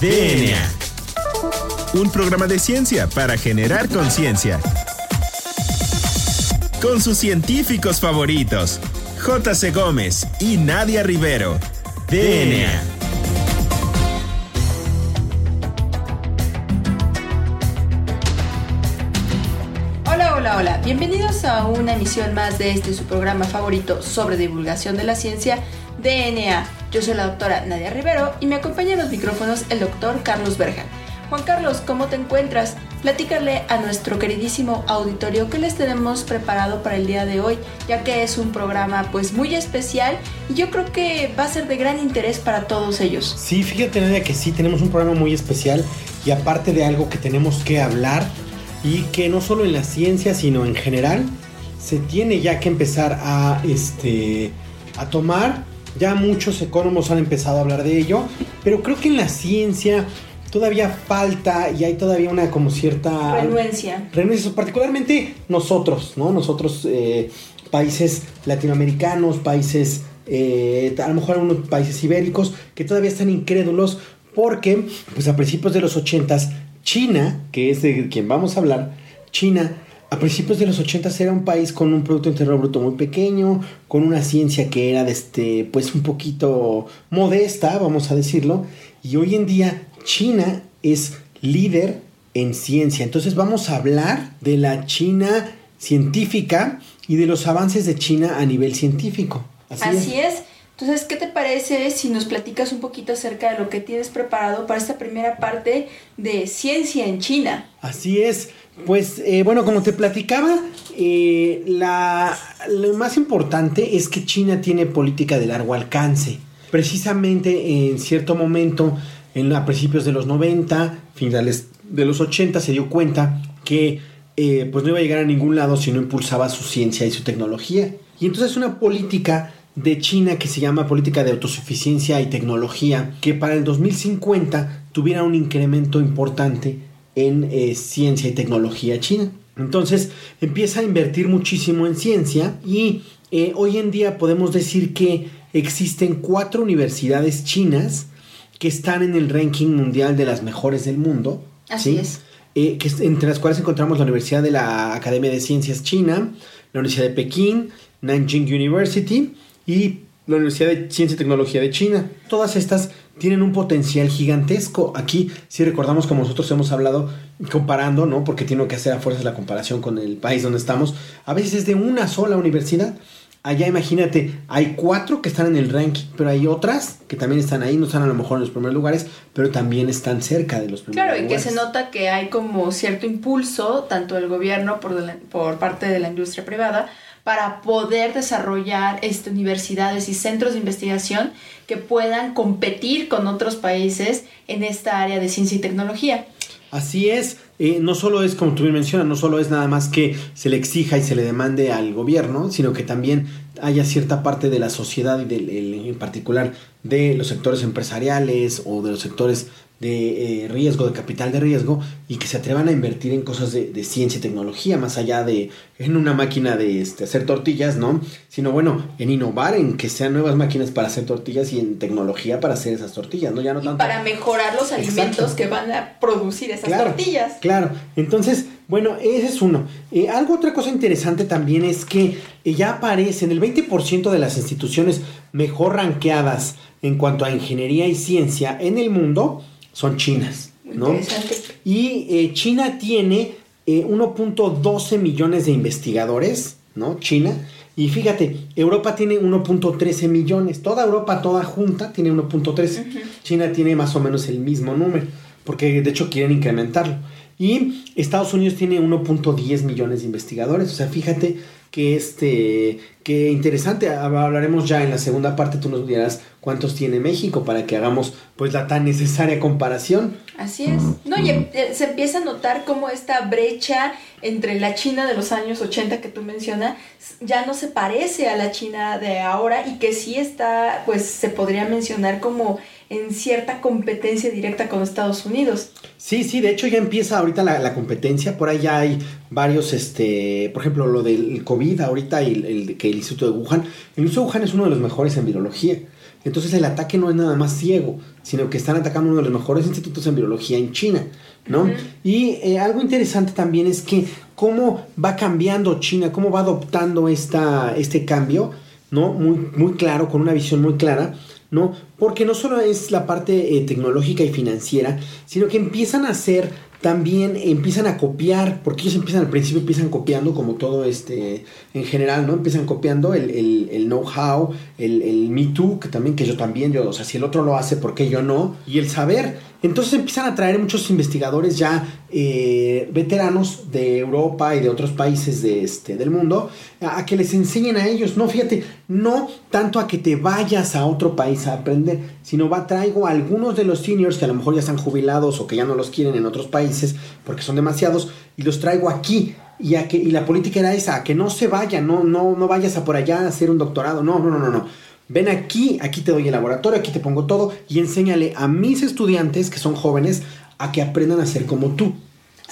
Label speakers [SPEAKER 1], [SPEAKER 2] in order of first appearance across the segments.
[SPEAKER 1] DNA. Un programa de ciencia para generar conciencia. Con sus científicos favoritos, J.C. Gómez y Nadia Rivero. DNA.
[SPEAKER 2] Hola, hola, hola. Bienvenidos a una emisión más de este su programa favorito sobre divulgación de la ciencia, DNA. Yo soy la doctora Nadia Rivero y me acompaña en los micrófonos el doctor Carlos Berjan. Juan Carlos, ¿cómo te encuentras? Platícale a nuestro queridísimo auditorio qué les tenemos preparado para el día de hoy, ya que es un programa pues muy especial y yo creo que va a ser de gran interés para todos ellos.
[SPEAKER 3] Sí, fíjate Nadia que sí, tenemos un programa muy especial y aparte de algo que tenemos que hablar y que no solo en la ciencia sino en general se tiene ya que empezar a, este, a tomar. Ya muchos economos han empezado a hablar de ello, pero creo que en la ciencia todavía falta y hay todavía una como cierta
[SPEAKER 2] Renuencia.
[SPEAKER 3] renuncia, particularmente nosotros, ¿no? Nosotros, eh, países latinoamericanos, países, eh, a lo mejor algunos países ibéricos, que todavía están incrédulos porque, pues a principios de los 80s, China, que es de quien vamos a hablar, China, a principios de los 80 era un país con un Producto Interno Bruto muy pequeño, con una ciencia que era de este, pues un poquito modesta, vamos a decirlo, y hoy en día China es líder en ciencia. Entonces vamos a hablar de la China científica y de los avances de China a nivel científico.
[SPEAKER 2] Así, es. Entonces, ¿qué te parece si nos platicas un poquito acerca de lo que tienes preparado para esta primera parte de ciencia en China?
[SPEAKER 3] Así es. Pues eh, bueno, como te platicaba, eh, lo más importante es que China tiene política de largo alcance. Precisamente en cierto momento, en, a principios de los 90, finales de los 80, se dio cuenta que eh, pues no iba a llegar a ningún lado si no impulsaba su ciencia y su tecnología. Y entonces una política de China que se llama política de autosuficiencia y tecnología, que para el 2050 tuviera un incremento importante en eh, ciencia y tecnología china. Entonces empieza a invertir muchísimo en ciencia y eh, hoy en día podemos decir que existen cuatro universidades chinas que están en el ranking mundial de las mejores del mundo.
[SPEAKER 2] Así
[SPEAKER 3] ¿sí?
[SPEAKER 2] es.
[SPEAKER 3] Eh, que, entre las cuales encontramos la Universidad de la Academia de Ciencias China, la Universidad de Pekín, Nanjing University y la Universidad de Ciencia y Tecnología de China. Todas estas tienen un potencial gigantesco. Aquí, si recordamos como nosotros hemos hablado, comparando, ¿no? Porque tiene que hacer a fuerzas la comparación con el país donde estamos, a veces es de una sola universidad. Allá imagínate, hay cuatro que están en el ranking, pero hay otras que también están ahí, no están a lo mejor en los primeros lugares, pero también están cerca de los primeros
[SPEAKER 2] Claro, y
[SPEAKER 3] lugares.
[SPEAKER 2] que se nota que hay como cierto impulso, tanto del gobierno por, de la- por parte de la industria privada, para poder desarrollar este, universidades y centros de investigación que puedan competir con otros países en esta área de ciencia y tecnología.
[SPEAKER 3] Así es, eh, no solo es como tú bien mencionas, no solo es nada más que se le exija y se le demande al gobierno, sino que también haya cierta parte de la sociedad y del, el- en particular de los sectores empresariales o de los sectores de eh, riesgo, de capital de riesgo, y que se atrevan a invertir en cosas de, de ciencia y tecnología, más allá de en una máquina de este, hacer tortillas, ¿no? Sino bueno, en innovar, en que sean nuevas máquinas para hacer tortillas y en tecnología para hacer esas tortillas, ¿no? Ya no
[SPEAKER 2] Y
[SPEAKER 3] tanto.
[SPEAKER 2] para mejorar los alimentos
[SPEAKER 3] Exacto.
[SPEAKER 2] que van a producir esas
[SPEAKER 3] Claro,
[SPEAKER 2] tortillas.
[SPEAKER 3] Claro, entonces, bueno, ese es uno. Eh, algo, otra cosa interesante también es que eh, ya aparecen el 20% de las instituciones mejor ranqueadas en cuanto a ingeniería y ciencia en el mundo son chinas, ¿no?
[SPEAKER 2] interesante.
[SPEAKER 3] Y eh, China tiene eh, 1.12 millones de investigadores, ¿no? China. Y fíjate, Europa tiene 1.13 millones. Toda Europa, toda junta, tiene 1.13. China tiene más o menos el mismo número, porque de hecho quieren incrementarlo. Y Estados Unidos tiene 1.10 millones de investigadores. O sea, fíjate que este que interesante. Hablaremos ya en la segunda parte. Tú nos dirás cuántos tiene México para que hagamos pues la tan necesaria comparación.
[SPEAKER 2] Así es. No, y eh, se empieza a notar cómo esta brecha entre la China de los años 80 que tú mencionas ya no se parece a la China de ahora y que sí está, pues se podría mencionar como en cierta competencia directa con Estados Unidos.
[SPEAKER 3] Sí, sí, de hecho ya empieza ahorita la, la competencia, por ahí ya hay varios, este, por ejemplo, lo del COVID ahorita y el, el- que el Instituto de Wuhan, el Instituto de Wuhan es uno de los mejores en virología. Entonces el ataque no es nada más ciego, sino que están atacando uno de los mejores institutos en biología en China, ¿no? Y eh, algo interesante también es que cómo va cambiando China, cómo va adoptando esta, este cambio, ¿no? Muy, muy claro, con una visión muy clara, ¿no? Porque no solo es la parte eh, tecnológica y financiera, sino que empiezan a hacer también empiezan a copiar, porque ellos empiezan al principio, empiezan copiando como todo este, en general, ¿no? Empiezan copiando el, el, know-how, el, el me too, que también, que yo también, yo, o sea, si el otro lo hace, ¿por qué yo no? Y el saber. Entonces empiezan a traer muchos investigadores ya eh, veteranos de Europa y de otros países de este, del mundo a, que les enseñen a ellos. No, fíjate, no tanto a que te vayas a otro país a aprender, sino va, traigo a algunos de los seniors que a lo mejor ya están jubilados o que ya no los quieren en otros países porque son demasiados y los traigo aquí. Y, a que, y la política era esa, a que no se vayan, no, no, no vayas a por allá a hacer un doctorado, no, no, no, no, no Ven aquí, aquí te doy el laboratorio, aquí te pongo todo y enséñale a mis estudiantes que son jóvenes a que aprendan a ser como tú.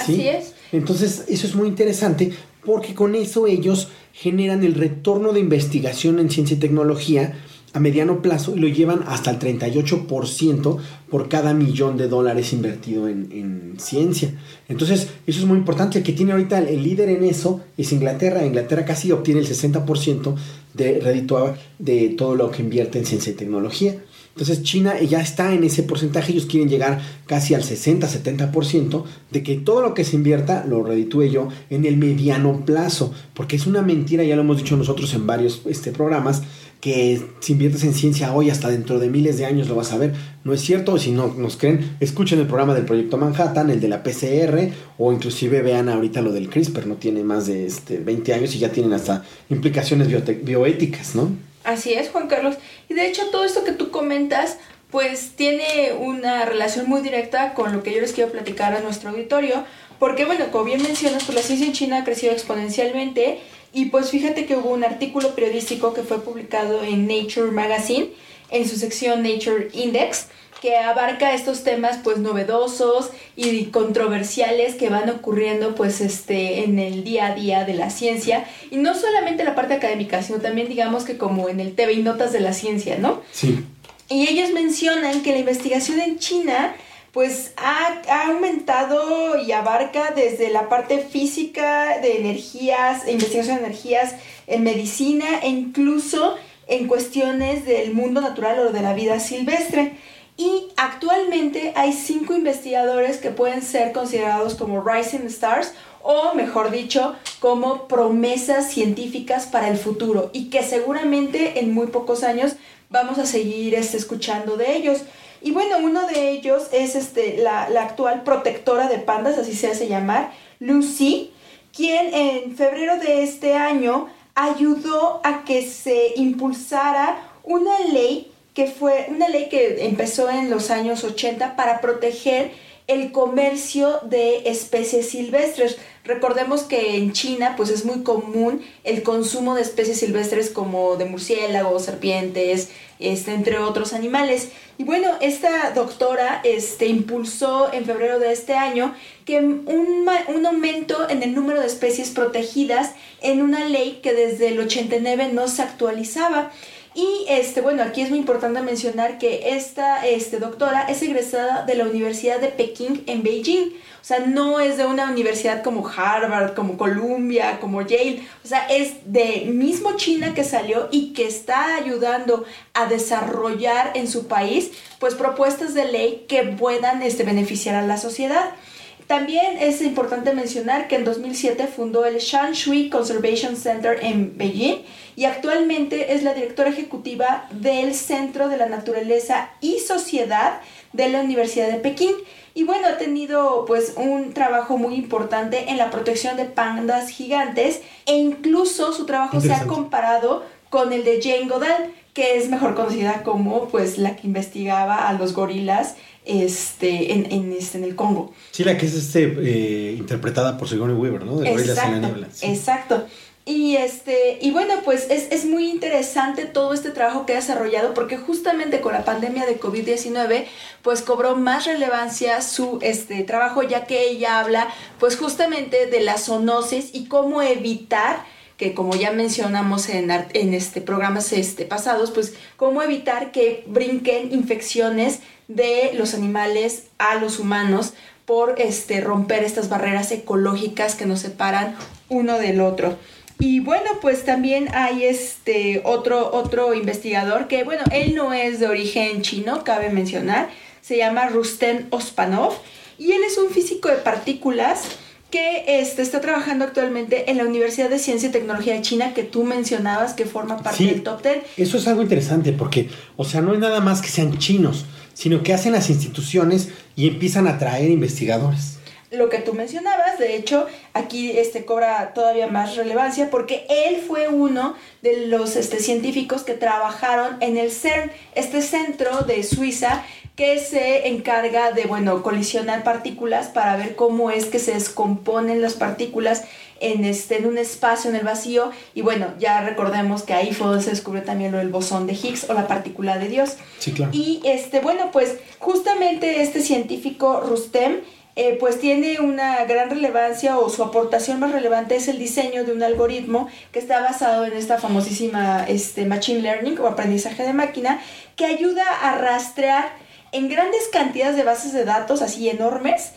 [SPEAKER 2] ¿sí? Así es.
[SPEAKER 3] Entonces, eso es muy interesante porque con eso ellos generan el retorno de investigación en ciencia y tecnología a mediano plazo y lo llevan hasta el 38% por cada millón de dólares invertido en, en, ciencia. Entonces, eso es muy importante. El que tiene ahorita el, líder en eso es Inglaterra. Inglaterra casi obtiene el 60% de rédito de todo lo que invierte en ciencia y tecnología. Entonces China ya está en ese porcentaje, ellos quieren llegar casi al 60-70% de que todo lo que se invierta lo reditúe yo en el mediano plazo, porque es una mentira, ya lo hemos dicho nosotros en varios este, programas, que si inviertes en ciencia hoy hasta dentro de miles de años lo vas a ver. No es cierto, si no nos creen, escuchen el programa del Proyecto Manhattan, el de la PCR, o inclusive vean ahorita lo del CRISPR, no tiene más de este, 20 años y ya tienen hasta implicaciones bioéticas, ¿no?
[SPEAKER 2] Así es, Juan Carlos. Y de hecho todo esto que tú comentas, pues tiene una relación muy directa con lo que yo les quiero platicar a nuestro auditorio, porque bueno, como bien mencionas, pues la ciencia en China ha crecido exponencialmente y pues fíjate que hubo un artículo periodístico que fue publicado en Nature Magazine, en su sección Nature Index, que abarca estos temas pues novedosos y controversiales que van ocurriendo pues este en el día a día de la ciencia y no solamente la parte académica sino también digamos que como en el TV y notas de la ciencia, ¿no?
[SPEAKER 3] Sí.
[SPEAKER 2] Y ellos mencionan que la investigación en China pues ha, ha, aumentado y abarca desde la parte física de energías, investigación de energías en medicina e incluso en cuestiones del mundo natural o de la vida silvestre. Y actualmente hay cinco investigadores que pueden ser considerados como Rising Stars o mejor dicho, como promesas científicas para el futuro y que seguramente en muy pocos años vamos a seguir este, escuchando de ellos. Y bueno, uno de ellos es este, la, la actual protectora de pandas, así se hace llamar, Lucy, quien en febrero de este año ayudó a que se impulsara una ley que fue una ley que empezó en los años 80 para proteger el comercio de especies silvestres. Recordemos que en China pues es muy común el consumo de especies silvestres como de murciélagos, serpientes, este, entre otros animales. Y bueno, esta doctora este, impulsó en febrero de este año que un, un aumento en el número de especies protegidas en una ley que desde el 89 no se actualizaba. Y este, bueno, aquí es muy importante mencionar que esta este, doctora es egresada de la Universidad de Pekín en Beijing. O sea, no es de una universidad como Harvard, como Columbia, como Yale. O sea, es de mismo China que salió y que está ayudando a desarrollar en su país, pues propuestas de ley que puedan este, beneficiar a la sociedad. También es importante mencionar que en 2007 fundó el Shanshui Conservation Center en Beijing y actualmente es la directora ejecutiva del Centro de la Naturaleza y Sociedad de la Universidad de Pekín. Y bueno, ha tenido pues un trabajo muy importante en la protección de pandas gigantes e incluso su trabajo se ha comparado con el de Jane Goodall, que es mejor conocida como pues la que investigaba a los gorilas este, en, en, este, en el Congo.
[SPEAKER 3] Sí, la que es este, eh, interpretada por Sigourney Weaver, ¿no?
[SPEAKER 2] De exacto, en la niebla. Sí. Exacto. Y, este, y bueno, pues es, es, muy interesante todo este trabajo que ha desarrollado porque justamente con la pandemia de COVID-19 pues cobró más relevancia su este, trabajo ya que ella habla pues justamente de la zoonosis y cómo evitar que como ya mencionamos en, en este programas este, pasados, pues cómo evitar que brinquen infecciones de los animales a los humanos por este, romper estas barreras ecológicas que nos separan uno del otro. Y bueno, pues también hay este otro, otro investigador que, bueno, él no es de origen chino, cabe mencionar, se llama Rustem Ospanov y él es un físico de partículas que este, está trabajando actualmente en la Universidad de Ciencia y Tecnología de China que tú mencionabas que forma parte del top 10.
[SPEAKER 3] Eso es algo interesante porque, o sea, no es nada más que sean chinos, sino que hacen las instituciones y empiezan a traer investigadores.
[SPEAKER 2] Lo que tú mencionabas, de hecho, aquí este cobra todavía más relevancia porque él fue uno de los este, científicos que trabajaron en el CERN, este centro de Suiza que se encarga de, bueno, colisionar partículas para ver cómo es que se descomponen las partículas en, este, en un espacio, en el vacío. Y bueno, ya recordemos que ahí fue donde se descubrió también lo del bosón de Higgs o la partícula de Dios.
[SPEAKER 3] Sí, claro.
[SPEAKER 2] Y este, bueno, pues justamente este científico Rustem eh, pues tiene una gran relevancia o su aportación más relevante es el diseño de un algoritmo que está basado en esta famosísima este, Machine Learning o aprendizaje de máquina que ayuda a rastrear en grandes cantidades de bases de datos, así enormes,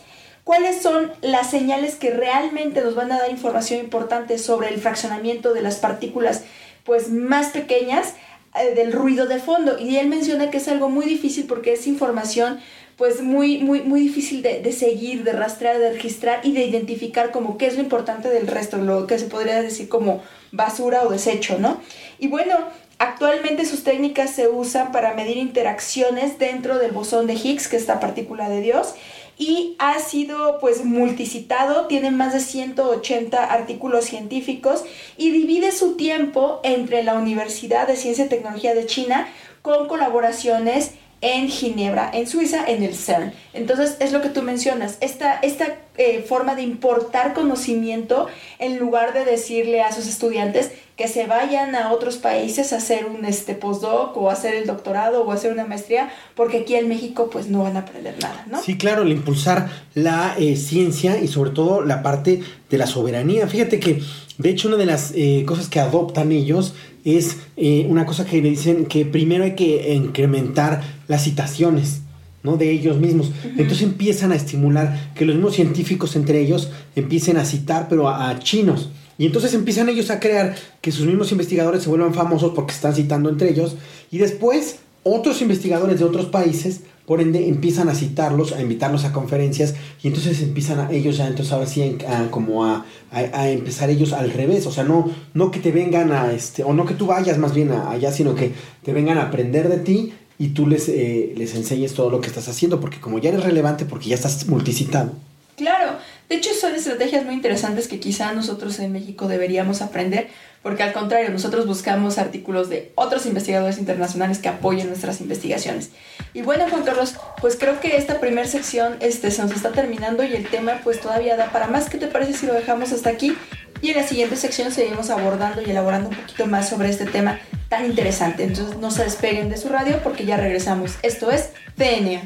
[SPEAKER 2] cuáles son las señales que realmente nos van a dar información importante sobre el fraccionamiento de las partículas pues más pequeñas eh, del ruido de fondo. Y él menciona que es algo muy difícil porque es información pues muy, muy, muy difícil de, seguir, de rastrear, de registrar y de identificar como qué es lo importante del resto, lo que se podría decir como basura o desecho, ¿no? Y bueno, actualmente sus técnicas se usan para medir interacciones dentro del bosón de Higgs, que es esta partícula de Dios, y ha sido pues multicitado, tiene más de 180 artículos científicos y divide su tiempo entre la Universidad de Ciencia y Tecnología de China con colaboraciones en Ginebra, en Suiza, en el CERN. Entonces, es lo que tú mencionas, esta, esta eh, forma de importar conocimiento en lugar de decirle a sus estudiantes que se vayan a otros países a hacer un este, postdoc o hacer el doctorado o hacer una maestría, porque aquí en México pues no van a aprender nada, ¿no?
[SPEAKER 3] Sí, claro, el impulsar la eh, ciencia y sobre todo la parte de la soberanía. Fíjate que, de hecho, una de las eh, cosas que adoptan ellos es una cosa que le dicen que primero hay que incrementar las citaciones. ¿No? de ellos mismos. Entonces empiezan a estimular que los mismos científicos entre ellos empiecen a citar, pero a, chinos. Y entonces empiezan ellos a crear que sus mismos investigadores se vuelvan famosos porque están citando entre ellos. Y después otros investigadores de otros países, por ende, empiezan a citarlos, a invitarlos a conferencias. Y entonces empiezan a, ellos ya, entonces ahora sí, a, como a, a, empezar ellos al revés. O sea, no, no que te vengan a, este, o no que tú vayas más bien allá, sino que te vengan a aprender de ti y tú les, eh, les enseñes todo lo que estás haciendo, porque como ya eres relevante, porque ya estás multicitado.
[SPEAKER 2] Claro, de hecho son estrategias muy interesantes que quizá nosotros en México deberíamos aprender, porque al contrario, nosotros buscamos artículos de otros investigadores internacionales que apoyen nuestras investigaciones. Y bueno, Juan Carlos, pues creo que esta primera sección este, se nos está terminando y el tema pues todavía da para más. ¿Qué te parece si lo dejamos hasta aquí? Y en la siguiente sección seguimos abordando y elaborando un poquito más sobre este tema tan interesante. Entonces no se despeguen de su radio porque ya regresamos. Esto es DNA.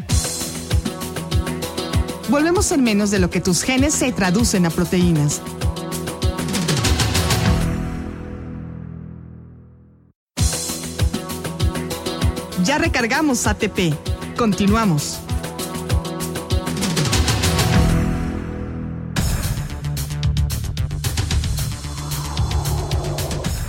[SPEAKER 4] Volvemos en menos de lo que tus genes se traducen a proteínas. Ya recargamos ATP. Continuamos.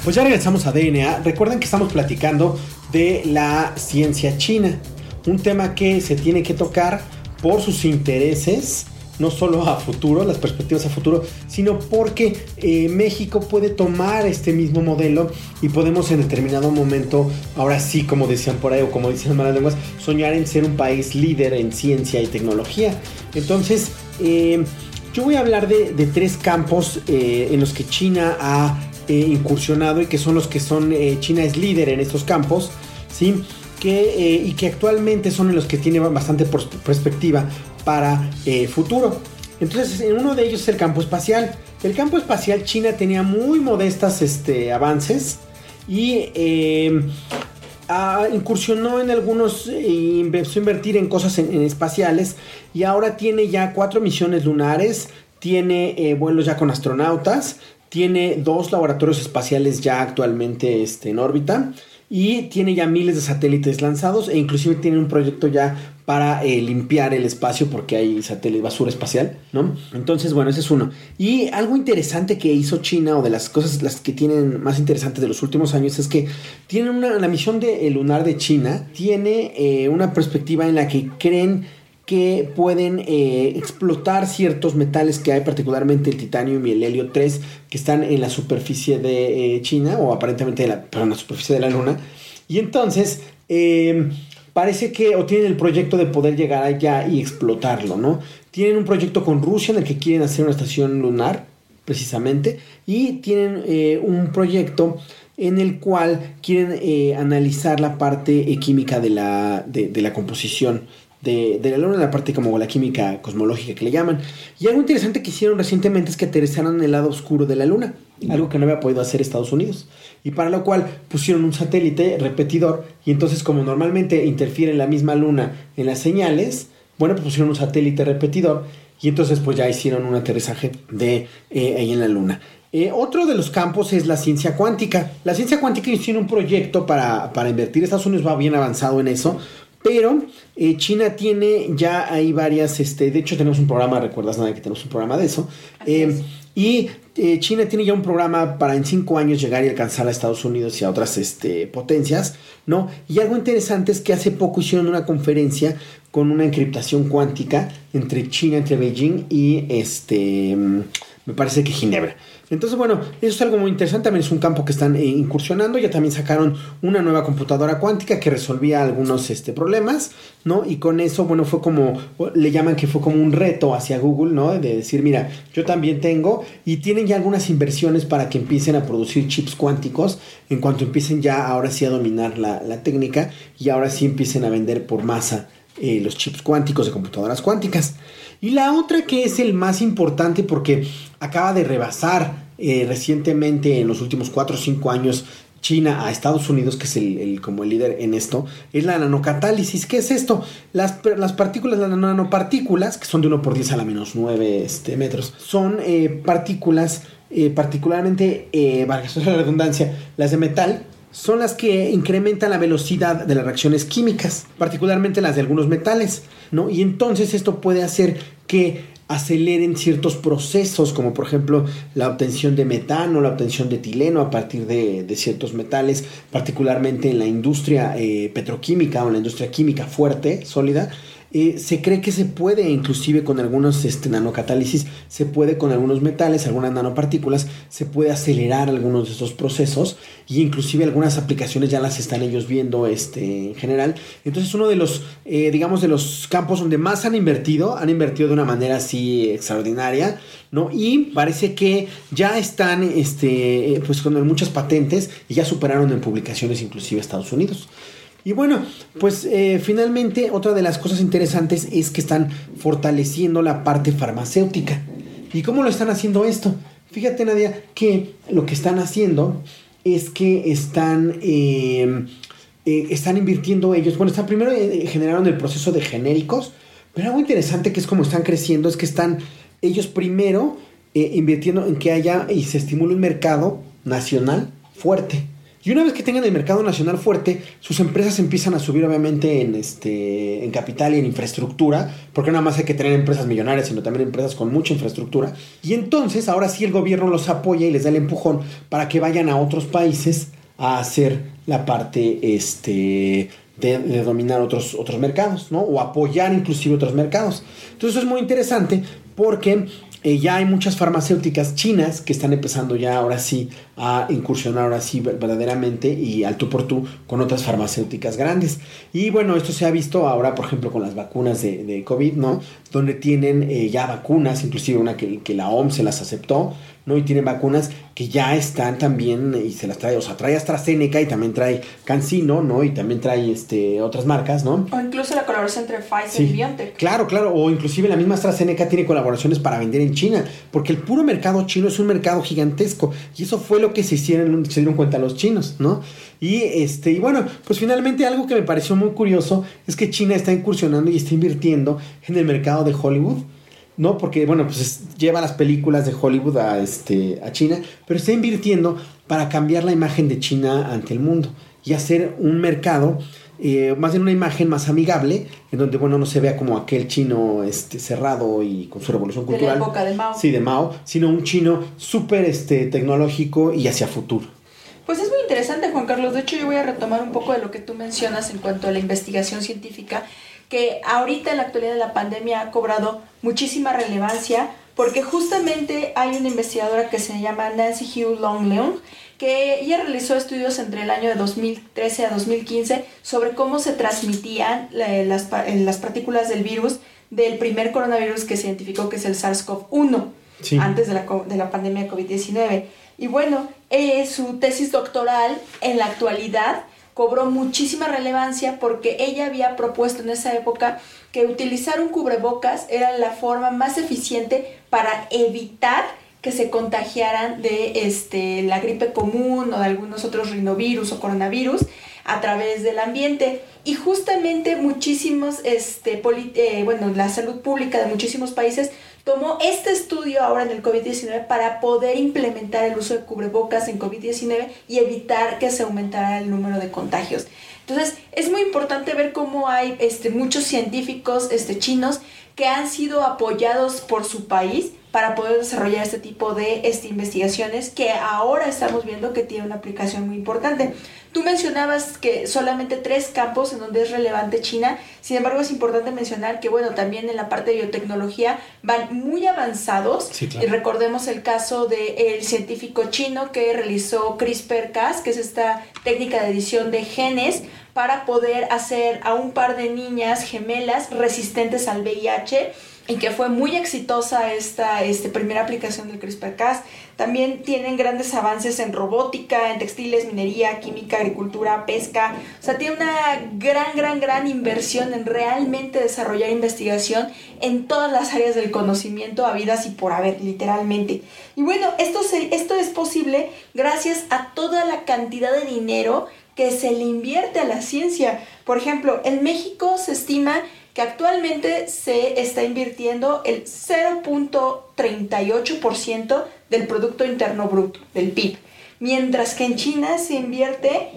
[SPEAKER 3] Pues ya regresamos a DNA. Recuerden que estamos platicando de la ciencia china. Un tema que se tiene que tocar por sus intereses, no solo a futuro, las perspectivas a futuro, sino porque eh, México puede tomar este mismo modelo y podemos en determinado momento, ahora sí, como decían por ahí, o como dicen las malas lenguas, soñar en ser un país líder en ciencia y tecnología. Entonces, eh, yo voy a hablar de, tres campos eh, en los que China ha eh, incursionado y que son los que son, eh, China es líder en estos campos, ¿sí? Que, eh, y que actualmente son en los que tiene bastante perspectiva para futuro. Entonces, uno de ellos es el campo espacial. El campo espacial China tenía muy modestas este, avances y incursionó en algunos, empezó a invertir en cosas en, espaciales y ahora tiene ya cuatro misiones lunares, tiene vuelos ya con astronautas, tiene dos laboratorios espaciales ya actualmente este, en órbita y tiene ya miles de satélites lanzados e inclusive tiene un proyecto ya para eh, limpiar el espacio porque hay basura espacial, ¿no? Entonces, bueno, ese es uno. Y algo interesante que hizo China o de las cosas las que tienen más interesantes de los últimos años es que tienen una la misión de lunar de China tiene eh, una perspectiva en la que creen que pueden eh, explotar ciertos metales que hay, particularmente el titanio y el helio 3, que están en la superficie de China, o aparentemente la, en la superficie de la Luna. Y entonces, parece que o tienen el proyecto de poder llegar allá y explotarlo, ¿no? Tienen un proyecto con Rusia en el que quieren hacer una estación lunar, precisamente, y tienen eh, un proyecto en el cual quieren eh, analizar la parte eh, química de la, de la composición de, la luna, la parte como la química cosmológica que le llaman. Y algo interesante que hicieron recientemente es que aterrizaron en el lado oscuro de la luna, algo que no había podido hacer Estados Unidos y para lo cual pusieron un satélite repetidor y entonces como normalmente interfiere la misma luna en las señales, bueno, pues pusieron un satélite repetidor y entonces pues ya hicieron un aterrizaje de eh, ahí en la luna. Eh, otro de los campos es la ciencia cuántica. La ciencia cuántica tiene un proyecto para, para invertir. Estados Unidos va bien avanzado en eso. Pero eh, China tiene ya hay varias, este, de hecho tenemos un programa, recuerdas nada que tenemos un programa de eso. y eh, China tiene ya un programa para en cinco años llegar y alcanzar a Estados Unidos y a otras este, potencias, ¿no? Y algo interesante es que hace poco hicieron una conferencia con una encriptación cuántica entre China, entre Beijing y este, me parece que Ginebra. Entonces, bueno, eso es algo muy interesante. También es un campo que están eh, incursionando. Ya también sacaron una nueva computadora cuántica que resolvía algunos este, problemas, ¿no? Y con eso, bueno, fue como, le llaman que fue como un reto hacia Google, ¿no? De decir, mira, yo también tengo. Y tienen ya algunas inversiones para que empiecen a producir chips cuánticos en cuanto empiecen ya ahora sí a dominar la, técnica y ahora sí empiecen a vender por masa eh, los chips cuánticos de computadoras cuánticas. Y la otra que es el más importante porque acaba de rebasar eh, recientemente en los últimos 4 o 5 años China a Estados Unidos, que es el, como el líder en esto, es la nanocatálisis. ¿Qué es esto? Las, las partículas, las nanopartículas, que son de 1 por 10 a la menos 9 este, metros, son eh, partículas eh, particularmente, eh, valga la redundancia, las de metal, son las que incrementan la velocidad de las reacciones químicas, particularmente las de algunos metales, ¿no? Y entonces esto puede hacer que aceleren ciertos procesos, como por ejemplo la obtención de metano, la obtención de etileno a partir de, ciertos metales, particularmente en la industria eh, petroquímica o en la industria química fuerte, sólida, eh, se cree que se puede, inclusive con algunos este, nanocatálisis, se puede con algunos metales, algunas nanopartículas, se puede acelerar algunos de estos procesos y inclusive algunas aplicaciones ya las están ellos viendo este, en general. Entonces uno de los, eh, digamos, de los campos donde más han invertido, han invertido de una manera así extraordinaria, ¿no? Y parece que ya están, este, pues con muchas patentes y ya superaron en publicaciones inclusive Estados Unidos. Y bueno, pues eh, finalmente otra de las cosas interesantes es que están fortaleciendo la parte farmacéutica. ¿Y cómo lo están haciendo esto? Fíjate Nadia que lo que están haciendo es que están, eh, eh, están invirtiendo ellos, bueno, están primero generaron el proceso de genéricos, pero algo interesante que es como están creciendo es que están ellos primero invirtiendo en que haya y se estimule un mercado nacional fuerte. Y una vez que tengan el mercado nacional fuerte, sus empresas empiezan a subir obviamente en, este, en capital y en infraestructura, porque nada más hay que tener empresas millonarias, sino también empresas con mucha infraestructura. Y entonces ahora sí el gobierno los apoya y les da el empujón para que vayan a otros países a hacer la parte este, de, dominar otros, otros mercados, ¿no? O apoyar inclusive otros mercados. Entonces eso es muy interesante porque eh, ya hay muchas farmacéuticas chinas que están empezando ya ahora sí a incursionar ahora sí verdaderamente y al tú por tú con otras farmacéuticas grandes. Y bueno, esto se ha visto ahora, por ejemplo, con las vacunas de, COVID, ¿no? Donde tienen eh, ya vacunas, inclusive una que, que la OMS se las aceptó, ¿no? Y tienen vacunas que ya están también y se las trae, o sea, trae AstraZeneca y también trae CanSino, ¿no? Y también trae este, otras marcas, ¿no?
[SPEAKER 2] O incluso la colaboración entre Pfizer y BioNTech.
[SPEAKER 3] Claro, claro, o inclusive la misma AstraZeneca tiene colaboraciones para vender en China, porque el puro mercado chino es un mercado gigantesco y eso fue lo que se hicieron, se dieron cuenta los chinos, ¿no? Y este, y bueno, pues finalmente algo que me pareció muy curioso es que China está incursionando y está invirtiendo en el mercado de Hollywood ¿no? Porque, bueno, pues lleva las películas de Hollywood a, este, a China, pero está invirtiendo para cambiar la imagen de China ante el mundo y hacer un mercado, eh, más bien una imagen más amigable, en donde, bueno, no se vea como aquel chino este, cerrado y con su revolución cultural.
[SPEAKER 2] De la época de Mao.
[SPEAKER 3] Sí, de Mao, sino un chino súper este, tecnológico y hacia futuro.
[SPEAKER 2] Pues es muy interesante, Juan Carlos. De hecho, yo voy a retomar un poco de lo que tú mencionas en cuanto a la investigación científica que ahorita en la actualidad de la pandemia ha cobrado muchísima relevancia porque justamente hay una investigadora que se llama Nancy Hugh Long Leung que ella realizó estudios entre el año de 2013 a 2015 sobre cómo se transmitían las, las partículas del virus del primer coronavirus que se identificó que es el SARS-CoV-1 antes de la, de la pandemia de COVID-19. Y bueno, eh, su tesis doctoral en la actualidad cobró muchísima relevancia porque ella había propuesto en esa época que utilizar un cubrebocas era la forma más eficiente para evitar que se contagiaran de este, la gripe común o de algunos otros rinovirus o coronavirus a través del ambiente. Y justamente muchísimos, este, eh, bueno, la salud pública de muchísimos países tomó este estudio ahora en el COVID-19 para poder implementar el uso de cubrebocas en COVID-19 y evitar que se aumentara el número de contagios. Entonces, es muy importante ver cómo hay este, muchos científicos este, chinos que han sido apoyados por su país para poder desarrollar este tipo de este, investigaciones que ahora estamos viendo que tiene una aplicación muy importante. Tú mencionabas que solamente tres campos en donde es relevante China, sin embargo es importante mencionar que, bueno, también en la parte de biotecnología van muy avanzados. Y recordemos el caso del científico chino que realizó CRISPR-Cas, que es esta técnica de edición de genes para poder hacer a un par de niñas gemelas resistentes al VIH y que fue muy exitosa esta este, primera aplicación del CRISPR-Cas. También tienen grandes avances en robótica, en textiles, minería, química, agricultura, pesca. O sea, tiene una gran, gran, gran inversión en realmente desarrollar investigación en todas las áreas del conocimiento habidas y por haber, literalmente. Y bueno, esto, esto es posible gracias a toda la cantidad de dinero que se le invierte a la ciencia. Por ejemplo, en México se estima que actualmente se está invirtiendo el 0.38% del Producto Interno Bruto, del PIB, mientras que en China se invierte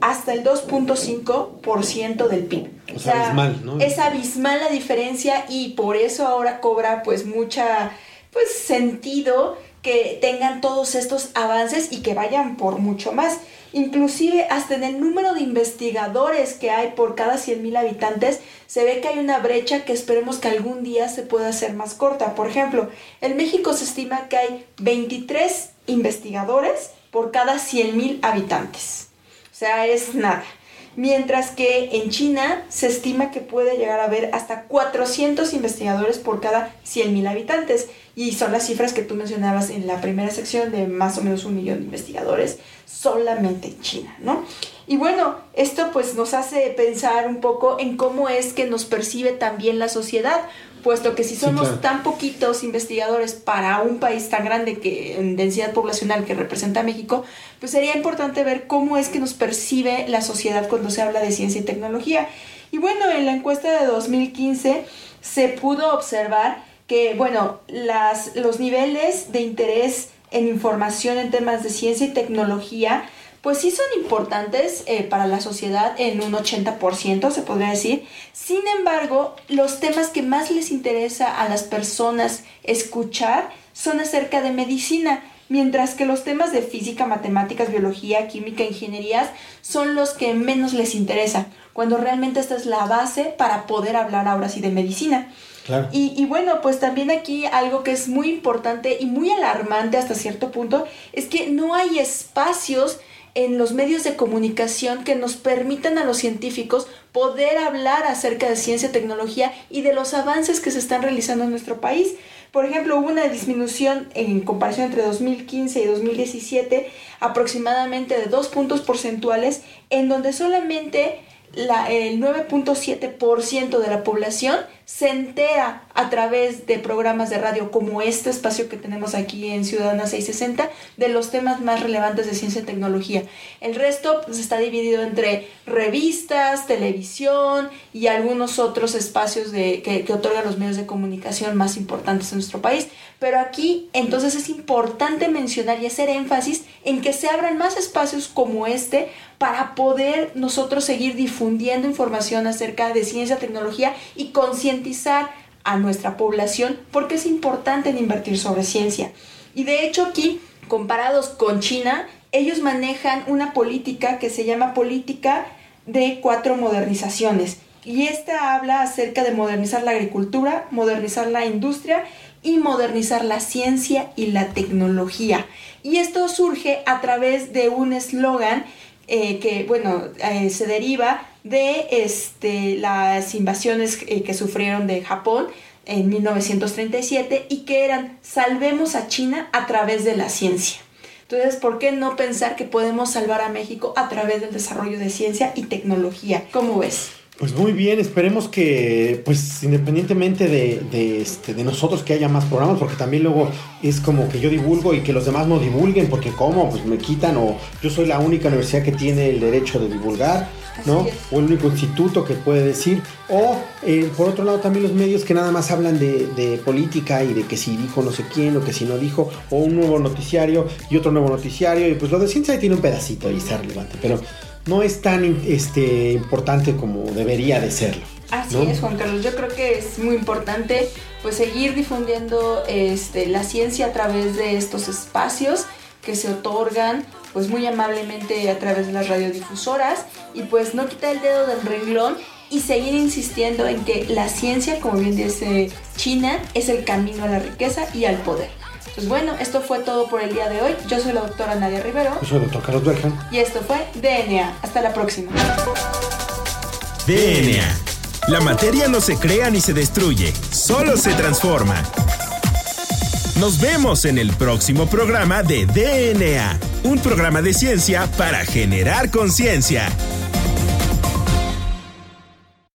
[SPEAKER 2] hasta el 2.5% del PIB.
[SPEAKER 3] O, sea, abismal, ¿no?
[SPEAKER 2] Es abismal la diferencia y por eso ahora cobra pues mucha pues sentido que tengan todos estos avances y que vayan por mucho más. Inclusive hasta en el número de investigadores que hay por cada 100.000 habitantes, se ve que hay una brecha que esperemos que algún día se pueda hacer más corta. Por ejemplo, en México se estima que hay 23 investigadores por cada 100.000 habitantes. O sea, es nada. Mientras que en China se estima que puede llegar a haber hasta 400 investigadores por cada 100.000 habitantes. Y son las cifras que tú mencionabas en la primera sección de más o menos un millón de investigadores solamente en China, ¿no? Y bueno, esto pues nos hace pensar un poco en cómo es que nos percibe también la sociedad, puesto que si somos tan poquitos investigadores para un país tan grande que en densidad poblacional que representa México, pues sería importante ver cómo es que nos percibe la sociedad cuando se habla de ciencia y tecnología. Y bueno, en la encuesta de 2015 se pudo observar que, bueno, las, los niveles de interés en información en temas de ciencia y tecnología, pues sí son importantes eh, para la sociedad en un 80%, se podría decir. Sin embargo, los temas que más les interesa a las personas escuchar son acerca de medicina, mientras que los temas de física, matemáticas, biología, química, ingenierías son los que menos les interesa, cuando realmente esta es la base para poder hablar ahora sí de medicina. Y, bueno, pues también aquí algo que es muy importante y muy alarmante hasta cierto punto es que no hay espacios en los medios de comunicación que nos permitan a los científicos poder hablar acerca de ciencia, tecnología y de los avances que se están realizando en nuestro país. Por ejemplo, hubo una disminución en comparación entre 2015 y 2017 aproximadamente de dos puntos porcentuales en donde solamente el 9.7% de la población se entera a través de programas de radio como este espacio que tenemos aquí en Ciudadana 660 de los temas más relevantes de ciencia y tecnología. El resto pues, está dividido entre revistas, televisión y algunos otros espacios de, que, que otorgan los medios de comunicación más importantes en nuestro país. Pero aquí entonces es importante mencionar y hacer énfasis en que se abran más espacios como este para poder nosotros seguir difundiendo información acerca de ciencia, tecnología y concientizar a nuestra población porque es importante invertir sobre ciencia. Y de hecho aquí, comparados con China, ellos manejan una política que se llama política de cuatro modernizaciones. Y esta habla acerca de modernizar la agricultura, modernizar la industria y modernizar la ciencia y la tecnología. Y esto surge a través de un eslogan eh, que, bueno, eh, se deriva de este, las invasiones eh, que sufrieron de Japón en 1937 y que eran salvemos a China a través de la ciencia. Entonces, ¿por qué no pensar que podemos salvar a México a través del desarrollo de ciencia y tecnología? ¿Cómo ves?
[SPEAKER 3] Pues muy bien, esperemos que, pues independientemente de, este, de nosotros que haya más programas, porque también luego es como que yo divulgo y que los demás no divulguen, porque ¿cómo? Pues me quitan o yo soy la única universidad que tiene el derecho de divulgar, ¿no? O el único instituto que puede decir. O eh, por otro lado también los medios que nada más hablan de, de, política y de que si dijo no sé quién o que si no dijo, o un nuevo noticiario y otro nuevo noticiario, y pues lo de ciencia tiene un pedacito y está relevante, pero no es tan este, importante como debería de serlo.
[SPEAKER 2] Así es, Juan Carlos. Yo creo que es muy importante pues seguir difundiendo este, la ciencia a través de estos espacios que se otorgan pues muy amablemente a través de las radiodifusoras y pues no quitar el dedo del renglón y seguir insistiendo en que la ciencia, como bien dice China, es el camino a la riqueza y al poder. Pues bueno, esto fue todo por el día de hoy. Yo soy la doctora Nadia Rivero.
[SPEAKER 3] Yo soy el doctor Carlos Berjan.
[SPEAKER 2] Y esto fue DNA. Hasta la próxima.
[SPEAKER 1] DNA. La materia no se crea ni se destruye, solo se transforma. Nos vemos en el próximo programa de DNA, un programa de ciencia para generar conciencia.